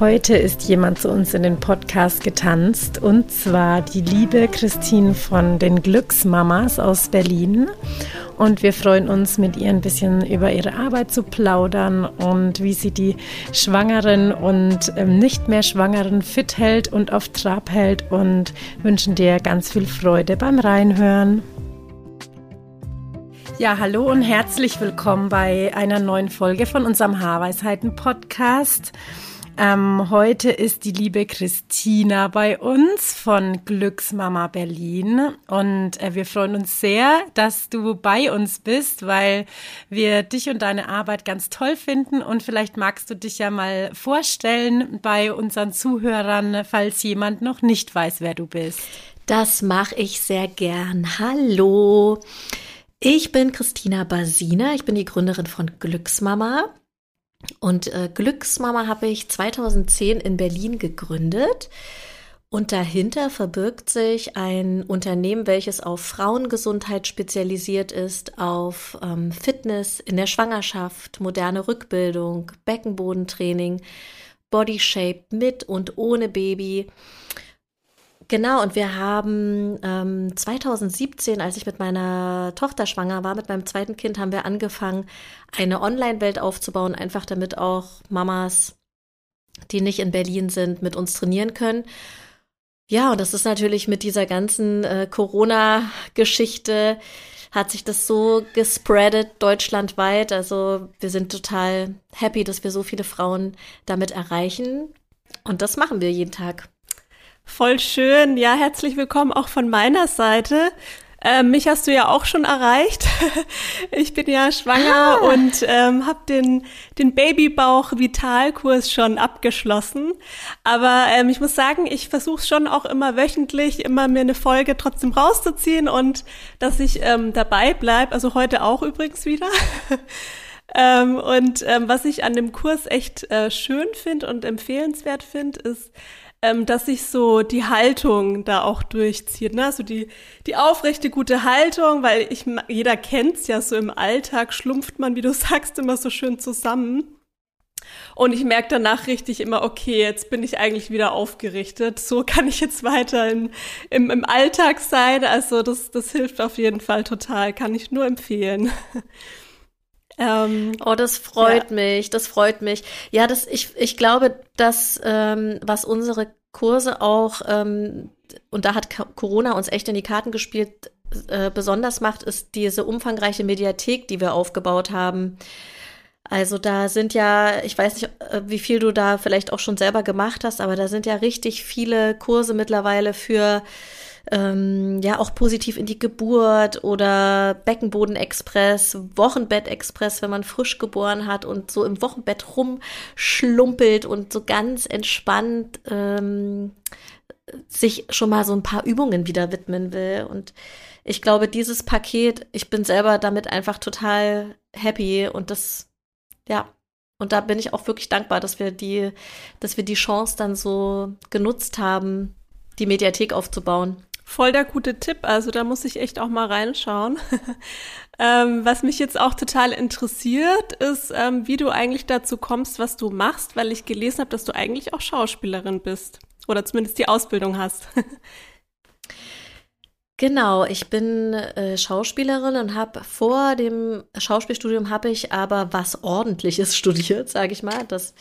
Heute ist jemand zu uns in den Podcast getanzt und zwar die liebe Christine von den Glücksmamas aus Berlin. Und wir freuen uns, mit ihr ein bisschen über ihre Arbeit zu plaudern und wie sie die Schwangeren und ähm, nicht mehr Schwangeren fit hält und auf Trab hält und wünschen dir ganz viel Freude beim Reinhören. Ja, hallo und herzlich willkommen bei einer neuen Folge von unserem Haarweisheiten-Podcast. Ähm, heute ist die liebe Christina bei uns von Glücksmama Berlin und äh, wir freuen uns sehr, dass du bei uns bist, weil wir dich und deine Arbeit ganz toll finden und vielleicht magst du dich ja mal vorstellen bei unseren Zuhörern, falls jemand noch nicht weiß, wer du bist. Das mache ich sehr gern. Hallo. Ich bin Christina Basina, ich bin die Gründerin von Glücksmama. Und äh, Glücksmama habe ich 2010 in Berlin gegründet. Und dahinter verbirgt sich ein Unternehmen, welches auf Frauengesundheit spezialisiert ist, auf ähm, Fitness in der Schwangerschaft, moderne Rückbildung, Beckenbodentraining, Bodyshape mit und ohne Baby. Genau, und wir haben ähm, 2017, als ich mit meiner Tochter schwanger war, mit meinem zweiten Kind, haben wir angefangen, eine Online-Welt aufzubauen, einfach damit auch Mamas, die nicht in Berlin sind, mit uns trainieren können. Ja, und das ist natürlich mit dieser ganzen äh, Corona-Geschichte hat sich das so gespreadet deutschlandweit. Also wir sind total happy, dass wir so viele Frauen damit erreichen. Und das machen wir jeden Tag. Voll schön. Ja, herzlich willkommen auch von meiner Seite. Ähm, mich hast du ja auch schon erreicht. ich bin ja schwanger ah. und ähm, habe den, den Babybauch-Vitalkurs schon abgeschlossen. Aber ähm, ich muss sagen, ich versuche schon auch immer wöchentlich, immer mir eine Folge trotzdem rauszuziehen und dass ich ähm, dabei bleib. Also heute auch übrigens wieder. ähm, und ähm, was ich an dem Kurs echt äh, schön finde und empfehlenswert finde, ist, ähm, dass sich so die Haltung da auch durchzieht, ne? Also die, die aufrechte, gute Haltung, weil ich, jeder kennt's ja so im Alltag, schlumpft man, wie du sagst, immer so schön zusammen. Und ich merke danach richtig immer, okay, jetzt bin ich eigentlich wieder aufgerichtet. So kann ich jetzt weiter in, im, im Alltag sein. Also das, das hilft auf jeden Fall total. Kann ich nur empfehlen. Ähm, oh, das freut ja. mich, das freut mich. Ja, das, ich, ich glaube, dass ähm, was unsere Kurse auch, ähm, und da hat Corona uns echt in die Karten gespielt, äh, besonders macht, ist diese umfangreiche Mediathek, die wir aufgebaut haben. Also da sind ja, ich weiß nicht, äh, wie viel du da vielleicht auch schon selber gemacht hast, aber da sind ja richtig viele Kurse mittlerweile für ähm, ja auch positiv in die Geburt oder Beckenbodenexpress, Wochenbettexpress, wenn man frisch geboren hat und so im Wochenbett rumschlumpelt und so ganz entspannt ähm, sich schon mal so ein paar Übungen wieder widmen will. Und ich glaube, dieses Paket, ich bin selber damit einfach total happy und das, ja, und da bin ich auch wirklich dankbar, dass wir die, dass wir die Chance dann so genutzt haben, die Mediathek aufzubauen. Voll der gute Tipp, also da muss ich echt auch mal reinschauen. ähm, was mich jetzt auch total interessiert, ist, ähm, wie du eigentlich dazu kommst, was du machst, weil ich gelesen habe, dass du eigentlich auch Schauspielerin bist oder zumindest die Ausbildung hast. Genau, ich bin äh, Schauspielerin und habe vor dem Schauspielstudium habe ich aber was Ordentliches studiert, sage ich mal. Das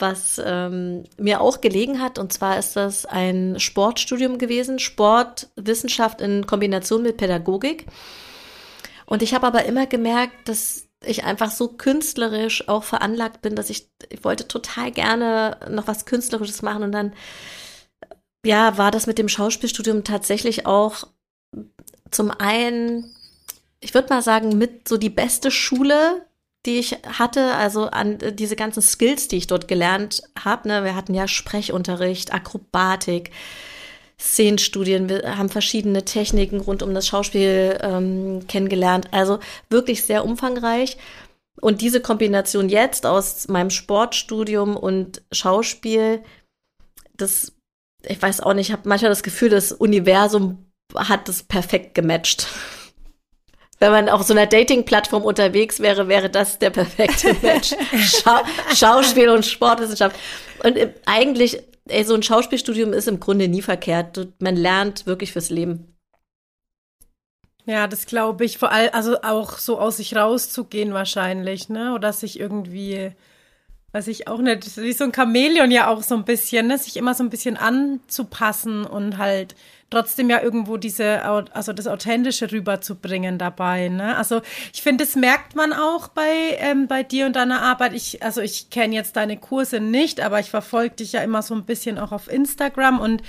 was ähm, mir auch gelegen hat. Und zwar ist das ein Sportstudium gewesen, Sportwissenschaft in Kombination mit Pädagogik. Und ich habe aber immer gemerkt, dass ich einfach so künstlerisch auch veranlagt bin, dass ich, ich wollte total gerne noch was Künstlerisches machen. Und dann, ja, war das mit dem Schauspielstudium tatsächlich auch zum einen, ich würde mal sagen, mit so die beste Schule die ich hatte, also an äh, diese ganzen Skills, die ich dort gelernt habe. Ne? Wir hatten ja Sprechunterricht, Akrobatik, Szenenstudien, wir haben verschiedene Techniken rund um das Schauspiel ähm, kennengelernt. Also wirklich sehr umfangreich. Und diese Kombination jetzt aus meinem Sportstudium und Schauspiel, das, ich weiß auch nicht, ich habe manchmal das Gefühl, das Universum hat das perfekt gematcht. Wenn man auf so einer Dating-Plattform unterwegs wäre, wäre das der perfekte Match. Schau Schauspiel und Sportwissenschaft. Und eigentlich, ey, so ein Schauspielstudium ist im Grunde nie verkehrt. Man lernt wirklich fürs Leben. Ja, das glaube ich. Vor allem, also auch so aus sich rauszugehen wahrscheinlich, ne? Oder sich irgendwie, weiß ich auch nicht, wie so ein Chamäleon ja auch so ein bisschen, ne? Sich immer so ein bisschen anzupassen und halt trotzdem ja irgendwo diese, also das Authentische rüberzubringen dabei. Ne? Also ich finde, das merkt man auch bei, ähm, bei dir und deiner Arbeit. Ich, also ich kenne jetzt deine Kurse nicht, aber ich verfolge dich ja immer so ein bisschen auch auf Instagram und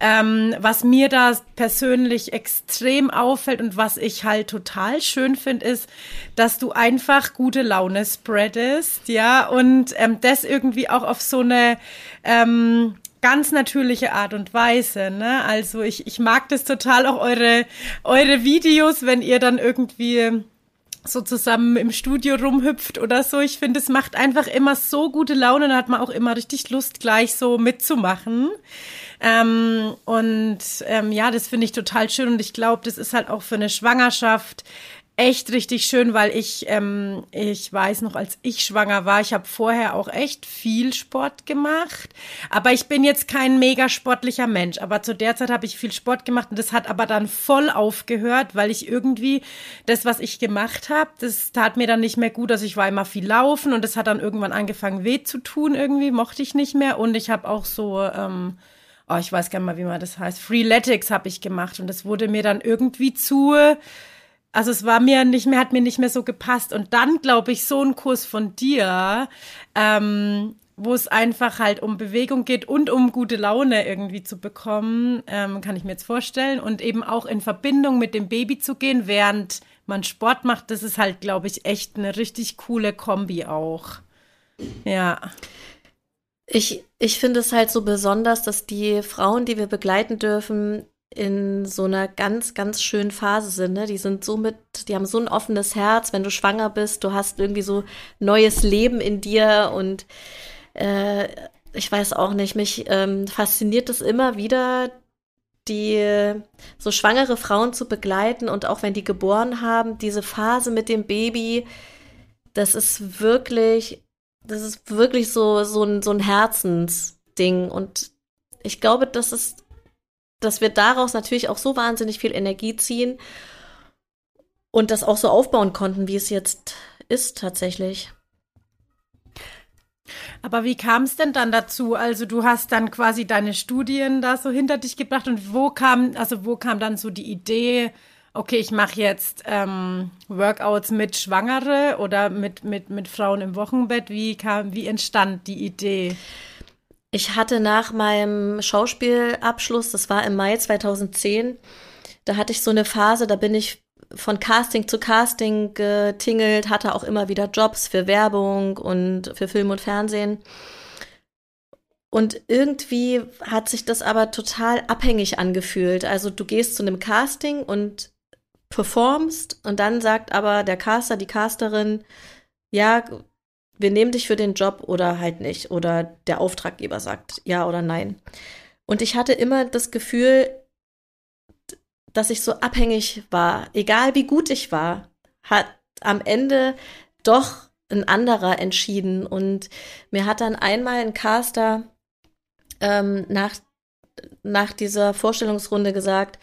ähm, was mir da persönlich extrem auffällt und was ich halt total schön finde, ist, dass du einfach gute Laune spreadest, ja, und ähm, das irgendwie auch auf so eine ähm, ganz natürliche Art und Weise. Ne? Also ich, ich mag das total auch eure, eure Videos, wenn ihr dann irgendwie so zusammen im Studio rumhüpft oder so. Ich finde, es macht einfach immer so gute Laune und hat man auch immer richtig Lust, gleich so mitzumachen. Ähm, und ähm, ja, das finde ich total schön und ich glaube, das ist halt auch für eine Schwangerschaft echt richtig schön, weil ich, ähm, ich weiß noch, als ich schwanger war, ich habe vorher auch echt viel Sport gemacht. Aber ich bin jetzt kein mega sportlicher Mensch. Aber zu der Zeit habe ich viel Sport gemacht und das hat aber dann voll aufgehört, weil ich irgendwie das, was ich gemacht habe, das tat mir dann nicht mehr gut. Also ich war immer viel laufen und das hat dann irgendwann angefangen weh zu tun irgendwie, mochte ich nicht mehr. Und ich habe auch so, ähm, oh, ich weiß gar nicht mal, wie man das heißt, Freeletics habe ich gemacht und das wurde mir dann irgendwie zu also es war mir nicht mehr, hat mir nicht mehr so gepasst. Und dann glaube ich, so ein Kurs von dir, ähm, wo es einfach halt um Bewegung geht und um gute Laune irgendwie zu bekommen, ähm, kann ich mir jetzt vorstellen. Und eben auch in Verbindung mit dem Baby zu gehen, während man Sport macht, das ist halt, glaube ich, echt eine richtig coole Kombi auch. Ja. Ich, ich finde es halt so besonders, dass die Frauen, die wir begleiten dürfen, in so einer ganz, ganz schönen Phase sind. Ne? Die sind so mit, die haben so ein offenes Herz, wenn du schwanger bist, du hast irgendwie so neues Leben in dir und äh, ich weiß auch nicht, mich ähm, fasziniert es immer wieder, die so schwangere Frauen zu begleiten und auch wenn die geboren haben, diese Phase mit dem Baby, das ist wirklich, das ist wirklich so, so ein, so ein Herzensding und ich glaube, das ist dass wir daraus natürlich auch so wahnsinnig viel Energie ziehen und das auch so aufbauen konnten, wie es jetzt ist tatsächlich. Aber wie kam es denn dann dazu? Also du hast dann quasi deine Studien da so hinter dich gebracht und wo kam, also wo kam dann so die Idee, okay, ich mache jetzt ähm, Workouts mit Schwangere oder mit, mit, mit Frauen im Wochenbett? Wie kam, wie entstand die Idee? Ich hatte nach meinem Schauspielabschluss, das war im Mai 2010, da hatte ich so eine Phase, da bin ich von Casting zu Casting getingelt, hatte auch immer wieder Jobs für Werbung und für Film und Fernsehen. Und irgendwie hat sich das aber total abhängig angefühlt. Also du gehst zu einem Casting und performst und dann sagt aber der Caster, die Casterin, ja, wir nehmen dich für den Job oder halt nicht. Oder der Auftraggeber sagt ja oder nein. Und ich hatte immer das Gefühl, dass ich so abhängig war. Egal wie gut ich war, hat am Ende doch ein anderer entschieden. Und mir hat dann einmal ein Caster ähm, nach, nach dieser Vorstellungsrunde gesagt,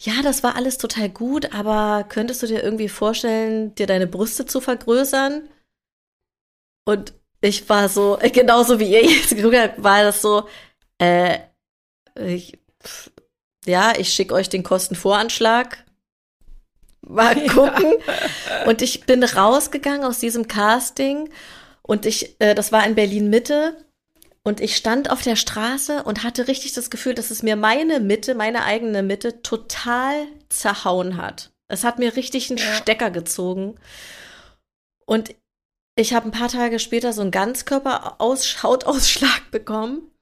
ja, das war alles total gut, aber könntest du dir irgendwie vorstellen, dir deine Brüste zu vergrößern? Und ich war so, genauso wie ihr jetzt geguckt habt, war das so, äh, ich, ja, ich schicke euch den Kostenvoranschlag. Mal gucken. Ja. Und ich bin rausgegangen aus diesem Casting und ich, äh, das war in Berlin Mitte. Und ich stand auf der Straße und hatte richtig das Gefühl, dass es mir meine Mitte, meine eigene Mitte total zerhauen hat. Es hat mir richtig einen ja. Stecker gezogen. Und ich habe ein paar Tage später so einen Ganzkörper-Hautausschlag bekommen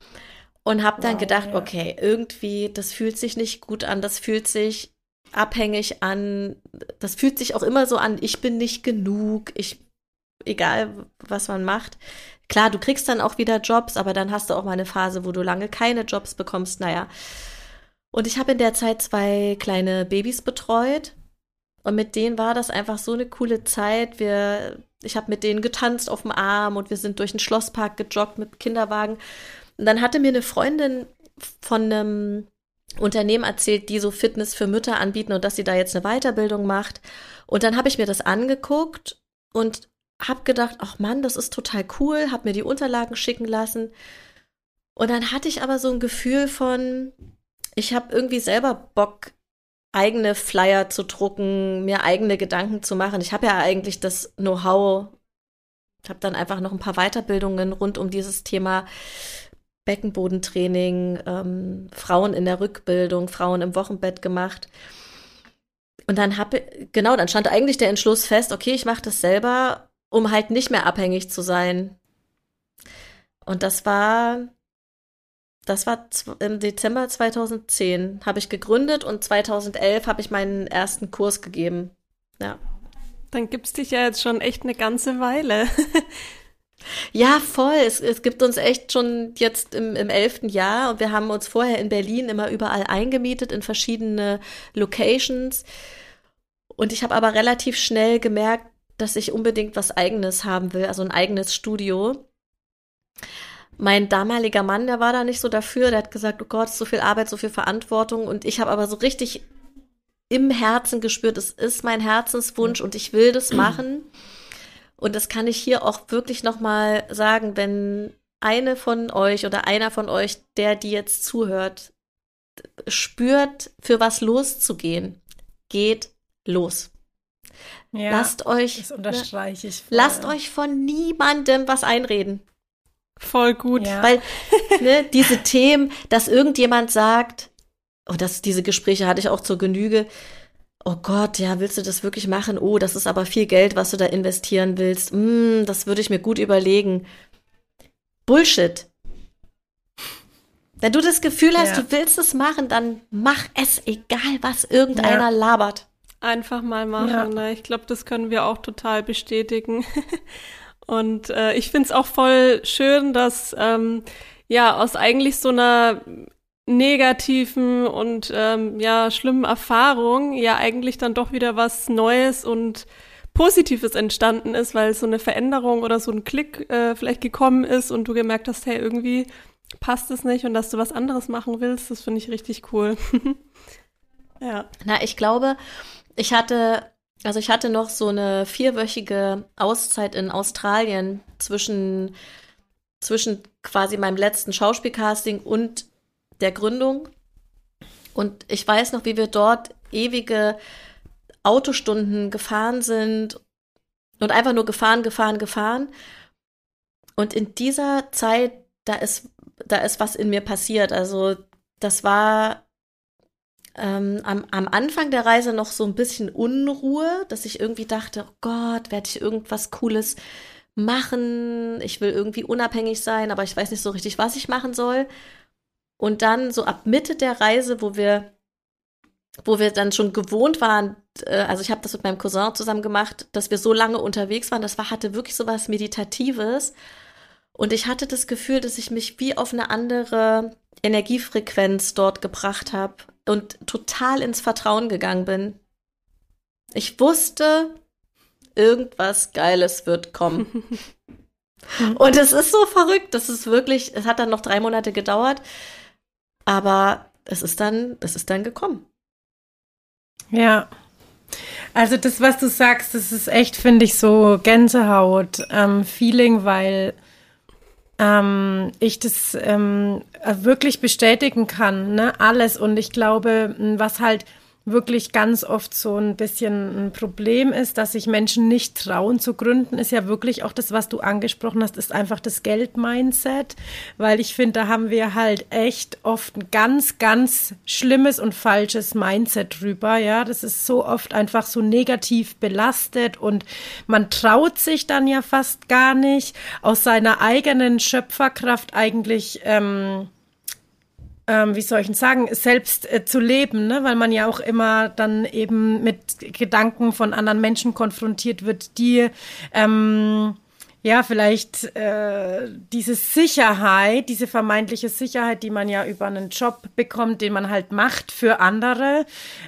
und habe dann wow, gedacht, ja. okay, irgendwie, das fühlt sich nicht gut an, das fühlt sich abhängig an, das fühlt sich auch immer so an, ich bin nicht genug, ich, egal was man macht. Klar, du kriegst dann auch wieder Jobs, aber dann hast du auch mal eine Phase, wo du lange keine Jobs bekommst, naja. Und ich habe in der Zeit zwei kleine Babys betreut und mit denen war das einfach so eine coole Zeit. Wir, ich habe mit denen getanzt auf dem Arm und wir sind durch den Schlosspark gejoggt mit Kinderwagen. Und dann hatte mir eine Freundin von einem Unternehmen erzählt, die so Fitness für Mütter anbieten und dass sie da jetzt eine Weiterbildung macht. Und dann habe ich mir das angeguckt und habe gedacht, ach Mann, das ist total cool, habe mir die Unterlagen schicken lassen. Und dann hatte ich aber so ein Gefühl von, ich habe irgendwie selber Bock, eigene Flyer zu drucken, mir eigene Gedanken zu machen. Ich habe ja eigentlich das Know-how, habe dann einfach noch ein paar Weiterbildungen rund um dieses Thema Beckenbodentraining, ähm, Frauen in der Rückbildung, Frauen im Wochenbett gemacht. Und dann habe genau, dann stand eigentlich der Entschluss fest, okay, ich mache das selber, um halt nicht mehr abhängig zu sein. Und das war das war im Dezember 2010 habe ich gegründet und 2011 habe ich meinen ersten Kurs gegeben. Ja. Dann gibt's dich ja jetzt schon echt eine ganze Weile. Ja, voll. Es, es gibt uns echt schon jetzt im, im elften Jahr und wir haben uns vorher in Berlin immer überall eingemietet in verschiedene Locations. Und ich habe aber relativ schnell gemerkt, dass ich unbedingt was eigenes haben will, also ein eigenes Studio. Mein damaliger Mann, der war da nicht so dafür, der hat gesagt, oh Gott, so viel Arbeit, so viel Verantwortung. Und ich habe aber so richtig im Herzen gespürt, es ist mein Herzenswunsch und ich will das machen. Und das kann ich hier auch wirklich nochmal sagen, wenn eine von euch oder einer von euch, der die jetzt zuhört, spürt, für was loszugehen, geht los. Ja, lasst euch, das unterstreiche ich. Voll. Lasst euch von niemandem was einreden. Voll gut. Ja. Weil ne, diese Themen, dass irgendjemand sagt, und oh, das, diese Gespräche hatte ich auch zur Genüge, oh Gott, ja, willst du das wirklich machen? Oh, das ist aber viel Geld, was du da investieren willst. Mm, das würde ich mir gut überlegen. Bullshit. Wenn du das Gefühl hast, ja. du willst es machen, dann mach es, egal was irgendeiner ja. labert. Einfach mal machen. Ja. Ne? Ich glaube, das können wir auch total bestätigen. Und äh, ich finde es auch voll schön, dass ähm, ja aus eigentlich so einer negativen und ähm, ja schlimmen Erfahrung ja eigentlich dann doch wieder was Neues und Positives entstanden ist, weil so eine Veränderung oder so ein Klick äh, vielleicht gekommen ist und du gemerkt hast, hey, irgendwie passt es nicht und dass du was anderes machen willst, das finde ich richtig cool. ja. Na, ich glaube, ich hatte, also ich hatte noch so eine vierwöchige Auszeit in Australien zwischen, zwischen quasi meinem letzten Schauspielcasting und der Gründung. Und ich weiß noch, wie wir dort ewige Autostunden gefahren sind und einfach nur gefahren, gefahren, gefahren. Und in dieser Zeit, da ist, da ist was in mir passiert. Also das war ähm, am, am Anfang der Reise noch so ein bisschen Unruhe, dass ich irgendwie dachte, oh Gott, werde ich irgendwas Cooles machen? Ich will irgendwie unabhängig sein, aber ich weiß nicht so richtig, was ich machen soll. Und dann so ab Mitte der Reise, wo wir, wo wir dann schon gewohnt waren, äh, also ich habe das mit meinem Cousin zusammen gemacht, dass wir so lange unterwegs waren, das war, hatte wirklich so was Meditatives. Und ich hatte das Gefühl, dass ich mich wie auf eine andere Energiefrequenz dort gebracht habe und total ins Vertrauen gegangen bin. Ich wusste, irgendwas Geiles wird kommen. und es ist so verrückt, das ist wirklich, es hat dann noch drei Monate gedauert, aber es ist dann, es ist dann gekommen. Ja. Also das, was du sagst, das ist echt, finde ich, so Gänsehaut-Feeling, ähm, weil ähm, ich das ähm, wirklich bestätigen kann, ne? Alles. Und ich glaube, was halt wirklich ganz oft so ein bisschen ein Problem ist, dass sich Menschen nicht trauen zu gründen, ist ja wirklich auch das, was du angesprochen hast, ist einfach das Geld-Mindset, weil ich finde, da haben wir halt echt oft ein ganz, ganz schlimmes und falsches Mindset drüber, ja, das ist so oft einfach so negativ belastet und man traut sich dann ja fast gar nicht aus seiner eigenen Schöpferkraft eigentlich ähm, ähm, wie soll ich denn sagen, selbst äh, zu leben, ne? weil man ja auch immer dann eben mit Gedanken von anderen Menschen konfrontiert wird, die ähm, ja vielleicht äh, diese Sicherheit, diese vermeintliche Sicherheit, die man ja über einen Job bekommt, den man halt macht für andere,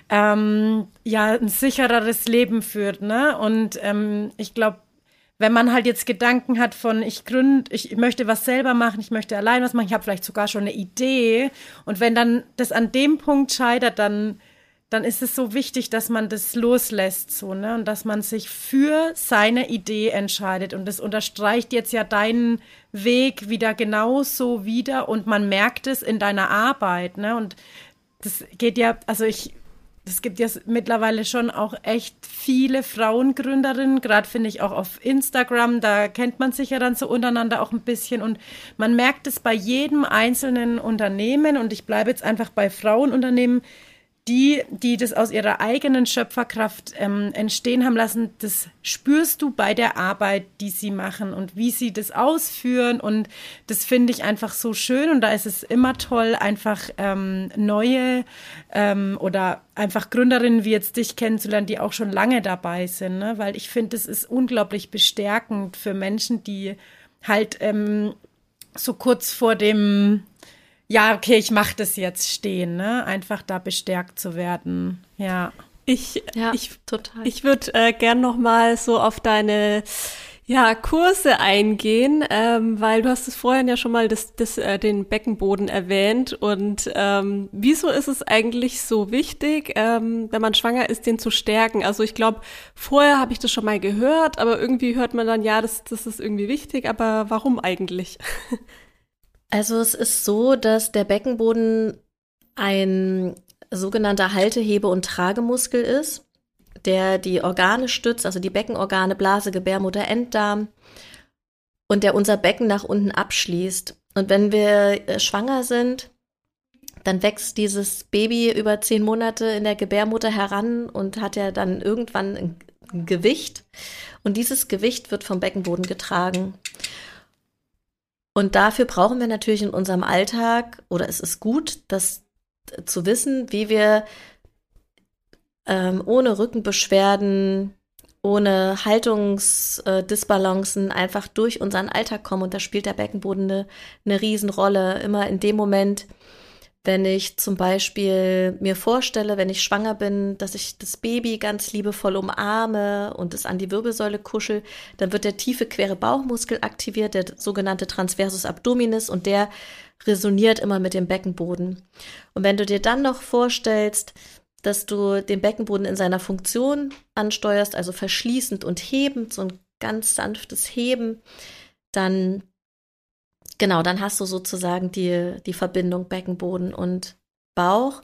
ähm, ja ein sichereres Leben führt. Ne? Und ähm, ich glaube, wenn man halt jetzt Gedanken hat von, ich gründe, ich möchte was selber machen, ich möchte allein was machen, ich habe vielleicht sogar schon eine Idee. Und wenn dann das an dem Punkt scheitert, dann, dann ist es so wichtig, dass man das loslässt, so, ne? Und dass man sich für seine Idee entscheidet. Und das unterstreicht jetzt ja deinen Weg wieder genauso wieder und man merkt es in deiner Arbeit, ne? Und das geht ja, also ich es gibt ja mittlerweile schon auch echt viele Frauengründerinnen, gerade finde ich auch auf Instagram, da kennt man sich ja dann so untereinander auch ein bisschen und man merkt es bei jedem einzelnen Unternehmen und ich bleibe jetzt einfach bei Frauenunternehmen, die, die das aus ihrer eigenen Schöpferkraft ähm, entstehen haben lassen, das spürst du bei der Arbeit, die sie machen und wie sie das ausführen. Und das finde ich einfach so schön. Und da ist es immer toll, einfach ähm, neue ähm, oder einfach Gründerinnen wie jetzt dich kennenzulernen, die auch schon lange dabei sind. Ne? Weil ich finde, es ist unglaublich bestärkend für Menschen, die halt ähm, so kurz vor dem ja, okay, ich mache das jetzt stehen, ne? Einfach da bestärkt zu werden. Ja. Ich, ja, ich, total. Ich würde äh, gern noch mal so auf deine ja, Kurse eingehen, ähm, weil du hast es vorhin ja schon mal das, das, äh, den Beckenboden erwähnt. Und ähm, wieso ist es eigentlich so wichtig, ähm, wenn man schwanger ist, den zu stärken? Also ich glaube, vorher habe ich das schon mal gehört, aber irgendwie hört man dann, ja, das, das ist irgendwie wichtig, aber warum eigentlich? Also es ist so, dass der Beckenboden ein sogenannter Haltehebe- und Tragemuskel ist, der die Organe stützt, also die Beckenorgane, Blase, Gebärmutter, Enddarm und der unser Becken nach unten abschließt. Und wenn wir äh, schwanger sind, dann wächst dieses Baby über zehn Monate in der Gebärmutter heran und hat ja dann irgendwann ein Gewicht. Und dieses Gewicht wird vom Beckenboden getragen. Und dafür brauchen wir natürlich in unserem Alltag, oder es ist gut, das zu wissen, wie wir ähm, ohne Rückenbeschwerden, ohne Haltungsdisbalancen einfach durch unseren Alltag kommen. Und da spielt der Beckenboden eine, eine Riesenrolle. Immer in dem Moment, wenn ich zum Beispiel mir vorstelle, wenn ich schwanger bin, dass ich das Baby ganz liebevoll umarme und es an die Wirbelsäule kuschel, dann wird der tiefe quere Bauchmuskel aktiviert, der sogenannte Transversus Abdominis und der resoniert immer mit dem Beckenboden. Und wenn du dir dann noch vorstellst, dass du den Beckenboden in seiner Funktion ansteuerst, also verschließend und hebend, so ein ganz sanftes Heben, dann Genau, dann hast du sozusagen die, die Verbindung Beckenboden und Bauch.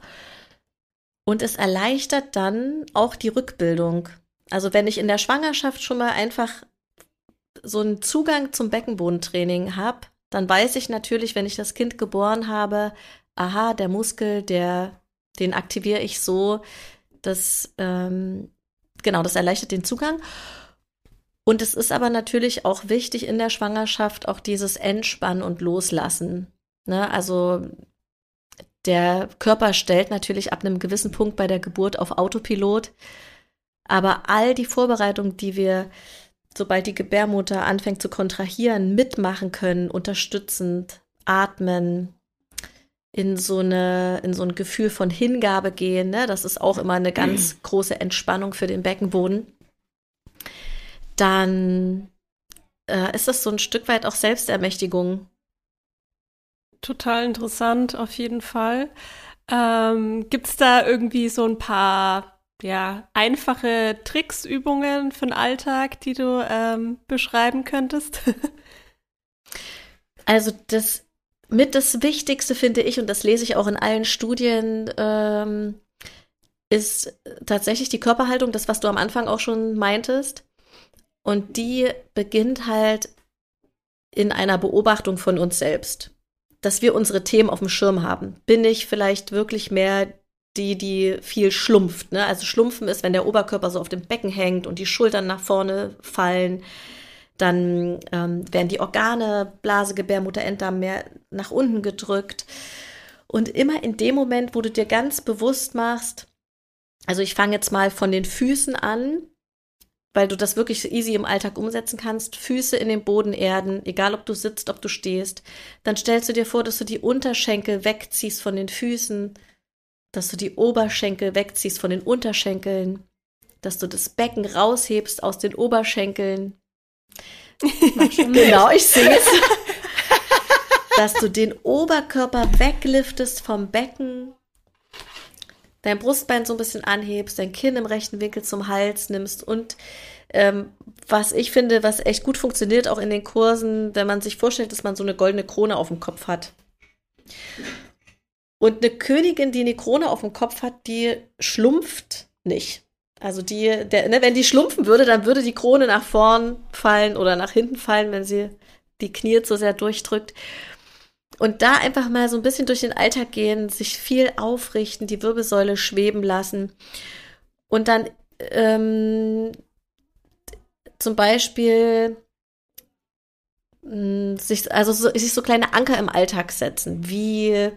Und es erleichtert dann auch die Rückbildung. Also wenn ich in der Schwangerschaft schon mal einfach so einen Zugang zum Beckenbodentraining habe, dann weiß ich natürlich, wenn ich das Kind geboren habe, aha, der Muskel, der, den aktiviere ich so, dass ähm, genau, das erleichtert den Zugang. Und es ist aber natürlich auch wichtig in der Schwangerschaft auch dieses Entspannen und Loslassen. Ne? Also der Körper stellt natürlich ab einem gewissen Punkt bei der Geburt auf Autopilot. Aber all die Vorbereitungen, die wir, sobald die Gebärmutter anfängt zu kontrahieren, mitmachen können, unterstützend, atmen, in so eine, in so ein Gefühl von Hingabe gehen, ne? das ist auch immer eine ganz große Entspannung für den Beckenboden dann äh, ist das so ein Stück weit auch Selbstermächtigung. Total interessant, auf jeden Fall. Ähm, Gibt es da irgendwie so ein paar ja, einfache Tricks, Übungen für den Alltag, die du ähm, beschreiben könntest? also das mit das Wichtigste finde ich, und das lese ich auch in allen Studien, ähm, ist tatsächlich die Körperhaltung, das, was du am Anfang auch schon meintest. Und die beginnt halt in einer Beobachtung von uns selbst, dass wir unsere Themen auf dem Schirm haben. Bin ich vielleicht wirklich mehr die, die viel schlumpft? Ne? Also schlumpfen ist, wenn der Oberkörper so auf dem Becken hängt und die Schultern nach vorne fallen. Dann ähm, werden die Organe, Blase, Gebärmutter, Enddarm mehr nach unten gedrückt. Und immer in dem Moment, wo du dir ganz bewusst machst, also ich fange jetzt mal von den Füßen an, weil du das wirklich easy im Alltag umsetzen kannst. Füße in den Boden erden, egal ob du sitzt, ob du stehst. Dann stellst du dir vor, dass du die Unterschenkel wegziehst von den Füßen, dass du die Oberschenkel wegziehst von den Unterschenkeln, dass du das Becken raushebst aus den Oberschenkeln. genau, ich sehe es. dass du den Oberkörper wegliftest vom Becken, dein Brustbein so ein bisschen anhebst, dein Kinn im rechten Winkel zum Hals nimmst und ähm, was ich finde, was echt gut funktioniert, auch in den Kursen, wenn man sich vorstellt, dass man so eine goldene Krone auf dem Kopf hat. Und eine Königin, die eine Krone auf dem Kopf hat, die schlumpft nicht. Also die, der, ne, wenn die schlumpfen würde, dann würde die Krone nach vorn fallen oder nach hinten fallen, wenn sie die Knie so sehr durchdrückt. Und da einfach mal so ein bisschen durch den Alltag gehen, sich viel aufrichten, die Wirbelsäule schweben lassen. Und dann ähm, zum Beispiel hm, sich, also so, sich so kleine Anker im Alltag setzen, wie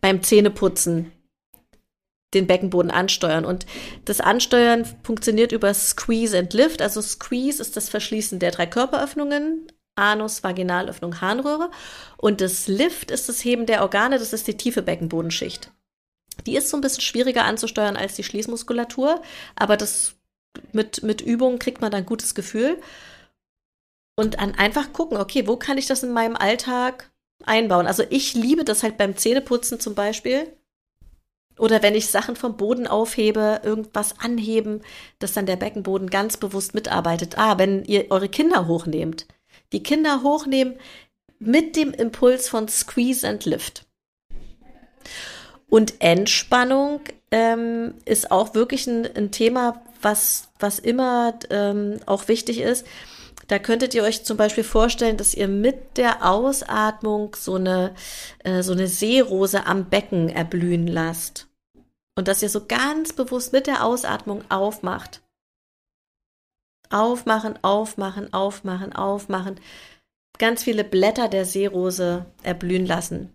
beim Zähneputzen den Beckenboden ansteuern. Und das Ansteuern funktioniert über Squeeze and Lift. Also Squeeze ist das Verschließen der drei Körperöffnungen, Anus, Vaginalöffnung, Harnröhre. Und das Lift ist das Heben der Organe, das ist die tiefe Beckenbodenschicht. Die ist so ein bisschen schwieriger anzusteuern als die Schließmuskulatur, aber das mit, mit Übung kriegt man dann ein gutes Gefühl. Und an einfach gucken, okay, wo kann ich das in meinem Alltag einbauen? Also ich liebe das halt beim Zähneputzen zum Beispiel. Oder wenn ich Sachen vom Boden aufhebe, irgendwas anheben, dass dann der Beckenboden ganz bewusst mitarbeitet. Ah, wenn ihr eure Kinder hochnehmt, die Kinder hochnehmen mit dem Impuls von Squeeze and Lift. Und Entspannung ähm, ist auch wirklich ein, ein, Thema, was, was immer ähm, auch wichtig ist. Da könntet ihr euch zum Beispiel vorstellen, dass ihr mit der Ausatmung so eine, äh, so eine Seerose am Becken erblühen lasst. Und dass ihr so ganz bewusst mit der Ausatmung aufmacht. Aufmachen, aufmachen, aufmachen, aufmachen. Ganz viele Blätter der Seerose erblühen lassen.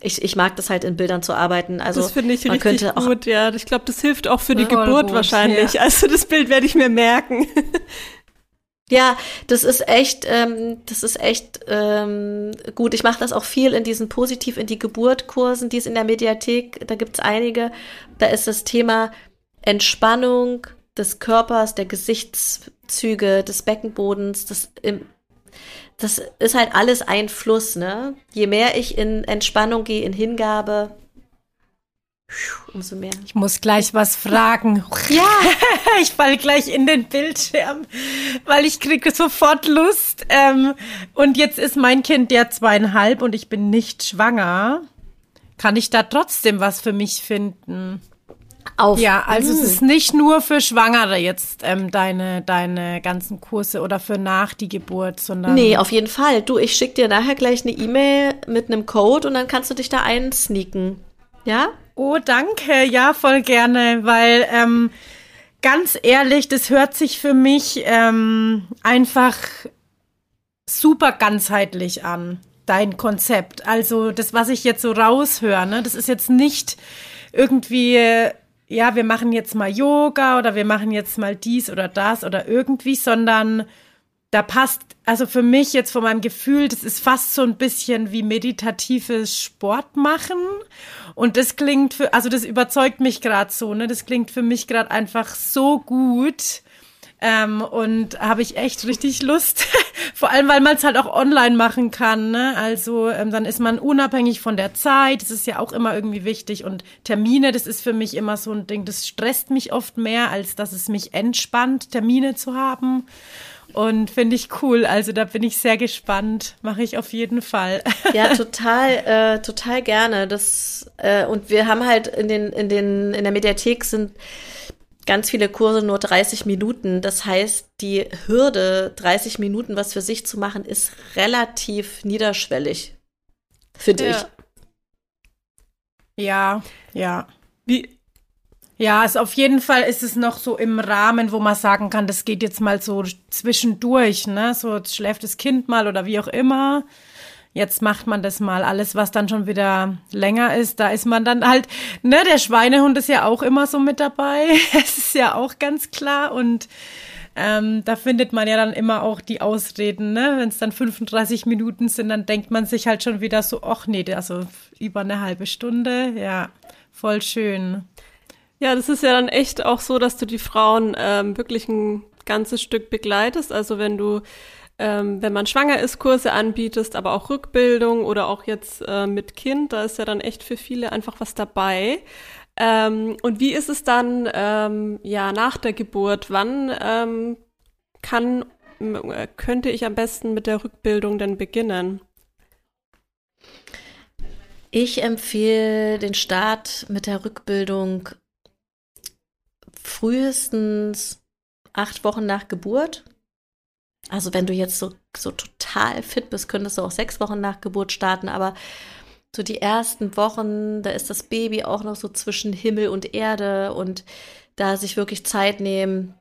Ich, ich mag das halt in Bildern zu arbeiten. Also das finde ich richtig gut, ja. Ich glaube, das hilft auch für die Geburt gut, wahrscheinlich. Ja. Also das Bild werde ich mir merken. Ja, das ist echt, ähm, das ist echt ähm, gut. Ich mache das auch viel in diesen Positiv in die Geburt Kursen, die es in der Mediathek, da gibt's einige. Da ist das Thema Entspannung, des Körpers, der Gesichtszüge, des Beckenbodens, das, das ist halt alles ein Fluss, ne? Je mehr ich in Entspannung gehe, in Hingabe, umso mehr. Ich muss gleich was fragen. Ja, ich fall gleich in den Bildschirm, weil ich kriege sofort Lust. Ähm, und jetzt ist mein Kind ja zweieinhalb und ich bin nicht schwanger. Kann ich da trotzdem was für mich finden? Auf. Ja, also mhm. es ist nicht nur für Schwangere jetzt ähm, deine, deine ganzen Kurse oder für nach die Geburt, sondern. Nee, auf jeden Fall. Du, ich schicke dir nachher gleich eine E-Mail mit einem Code und dann kannst du dich da einsneaken. Ja? Oh, danke. Ja, voll gerne, weil ähm, ganz ehrlich, das hört sich für mich ähm, einfach super ganzheitlich an, dein Konzept. Also das, was ich jetzt so raushöre, ne, das ist jetzt nicht irgendwie ja, wir machen jetzt mal Yoga oder wir machen jetzt mal dies oder das oder irgendwie, sondern da passt, also für mich jetzt von meinem Gefühl, das ist fast so ein bisschen wie meditatives Sport machen. Und das klingt für, also das überzeugt mich gerade so, ne? Das klingt für mich gerade einfach so gut. Ähm, und habe ich echt richtig Lust. Vor allem, weil man es halt auch online machen kann. Ne? Also ähm, dann ist man unabhängig von der Zeit. Das ist ja auch immer irgendwie wichtig. Und Termine, das ist für mich immer so ein Ding, das stresst mich oft mehr, als dass es mich entspannt, Termine zu haben. und finde ich cool. Also da bin ich sehr gespannt. Mache ich auf jeden Fall. Ja, total, äh, total gerne. Das äh, und wir haben halt in den in den in der Mediathek sind ganz viele Kurse nur 30 Minuten. Das heißt, die Hürde, 30 Minuten was für sich zu machen, ist relativ niederschwellig, finde ja. ich. Ja, ja. Wie, ja, also auf jeden Fall ist es noch so im Rahmen, wo man sagen kann, das geht jetzt mal so zwischendurch, ne? So jetzt schläft das Kind mal oder wie auch immer. Jetzt macht man das mal. Alles, was dann schon wieder länger ist, da ist man dann halt, ne, der Schweinehund ist ja auch immer so mit dabei. Es ist ja auch ganz klar. Und ähm, da findet man ja dann immer auch die Ausreden, ne? Wenn es dann 35 Minuten sind, dann denkt man sich halt schon wieder so, ach nee, also über eine halbe Stunde, ja, voll schön. Ja, das ist ja dann echt auch so, dass du die Frauen ähm, wirklich ein ganzes Stück begleitest. Also wenn du, ähm, wenn man schwanger ist, Kurse anbietest, aber auch Rückbildung oder auch jetzt äh, mit Kind, da ist ja dann echt für viele einfach was dabei. Ähm, und wie ist es dann ähm, ja nach der Geburt? Wann ähm, kann äh, könnte ich am besten mit der Rückbildung denn beginnen? Ich empfehle den Start mit der Rückbildung frühestens acht Wochen nach Geburt. Also wenn du jetzt so, so total fit bist, könntest du auch sechs Wochen nach Geburt starten, aber so die ersten Wochen, da ist das Baby auch noch so zwischen Himmel und Erde und da sich wirklich Zeit nehmen,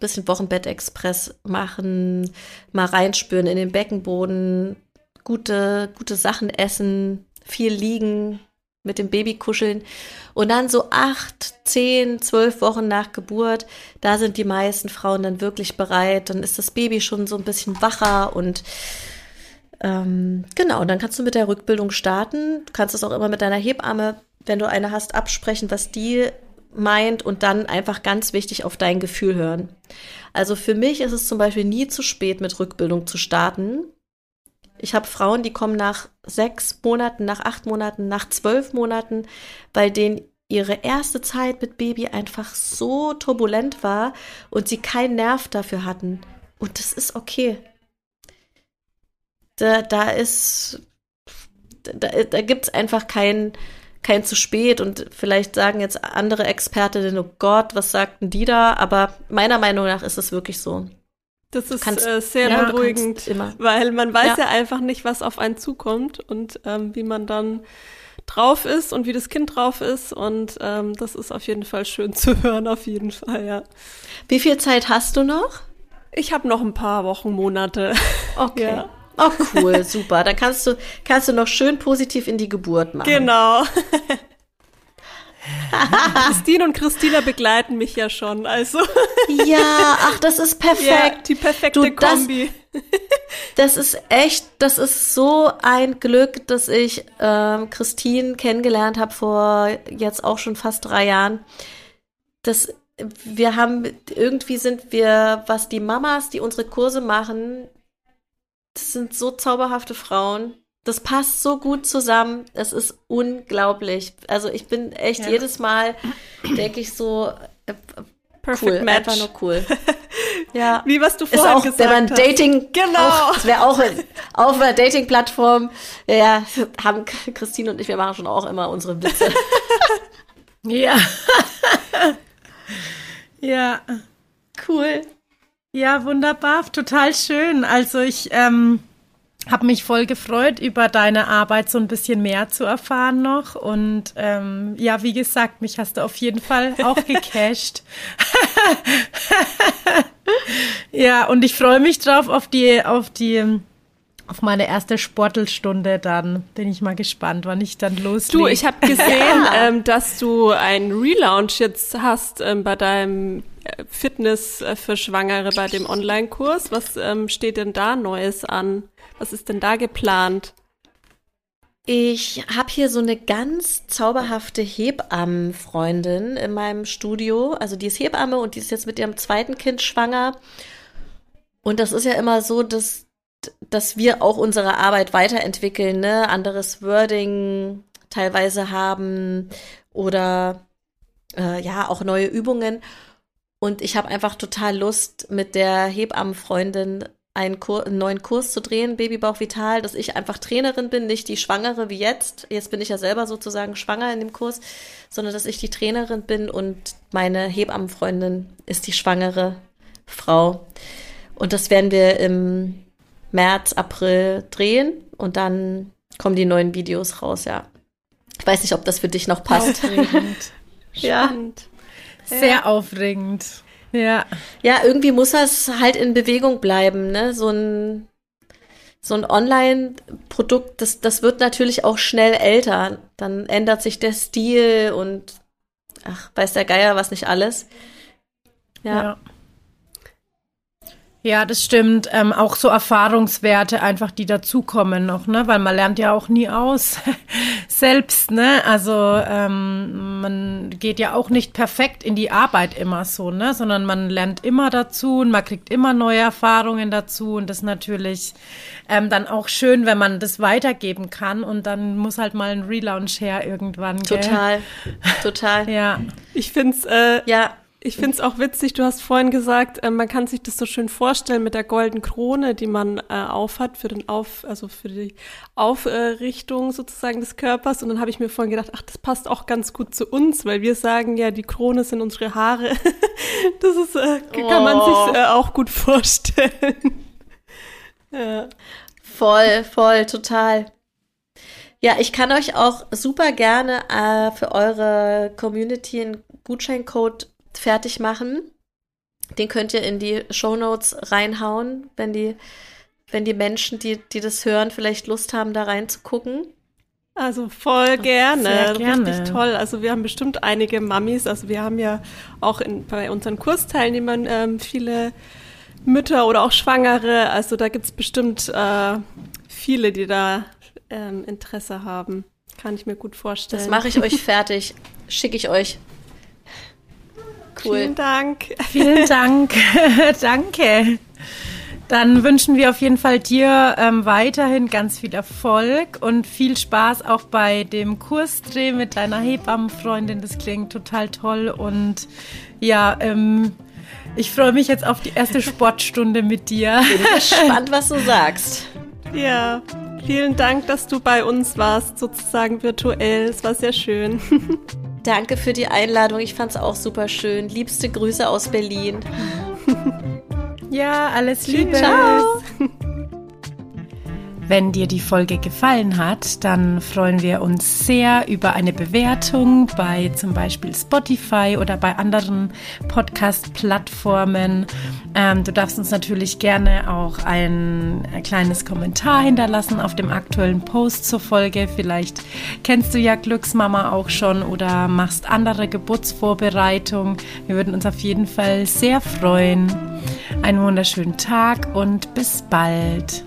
bisschen Wochenbettexpress machen, mal reinspüren in den Beckenboden, gute, gute Sachen essen, viel liegen, mit dem Baby kuscheln. Und dann so acht, zehn, zwölf Wochen nach Geburt, da sind die meisten Frauen dann wirklich bereit. Dann ist das Baby schon so ein bisschen wacher und ähm, genau, dann kannst du mit der Rückbildung starten. Du kannst es auch immer mit deiner Hebamme, wenn du eine hast, absprechen, was die meint und dann einfach ganz wichtig auf dein Gefühl hören. Also für mich ist es zum Beispiel nie zu spät, mit Rückbildung zu starten. Ich habe Frauen, die kommen nach sechs Monaten, nach acht Monaten, nach zwölf Monaten, weil denen ihre erste Zeit mit Baby einfach so turbulent war und sie keinen Nerv dafür hatten. Und das ist okay. Da, da ist, da, da gibt es einfach kein, kein zu spät und vielleicht sagen jetzt andere Expertinnen, oh Gott, was sagten die da? Aber meiner Meinung nach ist es wirklich so. Das ist kannst, äh, sehr ja, beruhigend, weil man weiß ja. ja. einfach nicht, was auf einen zukommt und ähm, wie man dann drauf ist und wie das Kind drauf ist. Und ähm, das ist auf jeden Fall schön zu hören, auf jeden Fall, ja. Wie viel Zeit hast du noch? Ich habe noch ein paar Wochen, Monate. Okay. Ja. Oh, cool, super. Dann kannst du, kannst du noch schön positiv in die Geburt machen. Genau. Christine und Christina begleiten mich ja schon, also. ja, ach, das ist perfekt. Ja, die perfekte du, das, Kombi. das ist echt, das ist so ein Glück, dass ich ähm, Christine kennengelernt habe vor jetzt auch schon fast drei Jahren. Das, wir haben, irgendwie sind wir, was die Mamas, die unsere Kurse machen, das sind so zauberhafte Frauen das passt so gut zusammen. Es ist unglaublich. Also ich bin echt ja. jedes Mal, denke ich so, äh, Perfect cool, Match. einfach nur cool. ja. Wie was du vorhin auch, gesagt wenn man Dating, genau. das wäre auch auf einer Dating-Plattform. Ja, haben Christine und ich, wir machen schon auch immer unsere Witze. ja. ja. Cool. Ja, wunderbar, total schön. Also ich, ähm, habe mich voll gefreut, über deine Arbeit so ein bisschen mehr zu erfahren noch. Und ähm, ja, wie gesagt, mich hast du auf jeden Fall auch gecasht. ja, und ich freue mich drauf auf die, auf die, auf meine erste Sportelstunde dann. Bin ich mal gespannt, wann ich dann loslege. Du, ich habe gesehen, ähm, dass du einen Relaunch jetzt hast ähm, bei deinem äh, Fitness äh, für Schwangere bei dem Online-Kurs. Was ähm, steht denn da Neues an? Was ist denn da geplant? Ich habe hier so eine ganz zauberhafte Hebammenfreundin in meinem Studio. Also die ist Hebamme und die ist jetzt mit ihrem zweiten Kind schwanger. Und das ist ja immer so, dass, dass wir auch unsere Arbeit weiterentwickeln, ne? Anderes Wording teilweise haben oder äh, ja, auch neue Übungen. Und ich habe einfach total Lust, mit der Hebammenfreundin einen, Kur einen neuen Kurs zu drehen, Babybauch Vital, dass ich einfach Trainerin bin, nicht die Schwangere wie jetzt. Jetzt bin ich ja selber sozusagen schwanger in dem Kurs, sondern dass ich die Trainerin bin und meine Hebammenfreundin ist die schwangere Frau. Und das werden wir im März, April drehen und dann kommen die neuen Videos raus, ja. Ich weiß nicht, ob das für dich noch passt. Aufregend. ja. Sehr ja. aufregend. Ja. Ja, irgendwie muss das halt in Bewegung bleiben, ne? So ein, so ein Online-Produkt, das, das wird natürlich auch schnell älter. Dann ändert sich der Stil und ach, weiß der Geier was nicht alles. ja. ja. Ja, das stimmt. Ähm, auch so Erfahrungswerte einfach, die dazukommen noch, ne? Weil man lernt ja auch nie aus selbst, ne? Also ähm, man geht ja auch nicht perfekt in die Arbeit immer so, ne? Sondern man lernt immer dazu und man kriegt immer neue Erfahrungen dazu und das ist natürlich ähm, dann auch schön, wenn man das weitergeben kann und dann muss halt mal ein Relaunch her irgendwann. Total, gell? total. ja. Ich find's äh, ja ich finde es auch witzig, du hast vorhin gesagt, äh, man kann sich das so schön vorstellen mit der goldenen Krone, die man äh, aufhat für den Auf, also für die Aufrichtung sozusagen des Körpers. Und dann habe ich mir vorhin gedacht, ach, das passt auch ganz gut zu uns, weil wir sagen ja, die Krone sind unsere Haare. das ist, äh, kann man sich oh. äh, auch gut vorstellen. ja. Voll, voll, total. Ja, ich kann euch auch super gerne äh, für eure Community einen Gutscheincode fertig machen. Den könnt ihr in die Show Notes reinhauen, wenn die, wenn die Menschen, die, die das hören, vielleicht Lust haben, da reinzugucken. Also voll gerne. Sehr gerne. Richtig toll. Also wir haben bestimmt einige Mamis. Also wir haben ja auch in, bei unseren Kursteilnehmern ähm, viele Mütter oder auch Schwangere. Also da gibt es bestimmt äh, viele, die da ähm, Interesse haben. Kann ich mir gut vorstellen. Das mache ich euch fertig. Schicke ich euch. Cool. Vielen Dank. Vielen Dank. Danke. Dann wünschen wir auf jeden Fall dir ähm, weiterhin ganz viel Erfolg und viel Spaß auch bei dem Kursdreh mit deiner Hebammenfreundin. Das klingt total toll und ja, ähm, ich freue mich jetzt auf die erste Sportstunde mit dir. Bin gespannt, was du sagst. Ja, vielen Dank, dass du bei uns warst, sozusagen virtuell. Es war sehr schön. Danke für die Einladung. Ich fand es auch super schön. Liebste Grüße aus Berlin. ja, alles Liebe. Ciao. Wenn dir die Folge gefallen hat, dann freuen wir uns sehr über eine Bewertung bei zum Beispiel Spotify oder bei anderen Podcast-Plattformen. Ähm, du darfst uns natürlich gerne auch ein, ein kleines Kommentar hinterlassen auf dem aktuellen Post zur Folge. Vielleicht kennst du ja Glücksmama auch schon oder machst andere Geburtsvorbereitung. Wir würden uns auf jeden Fall sehr freuen. Einen wunderschönen Tag und bis bald.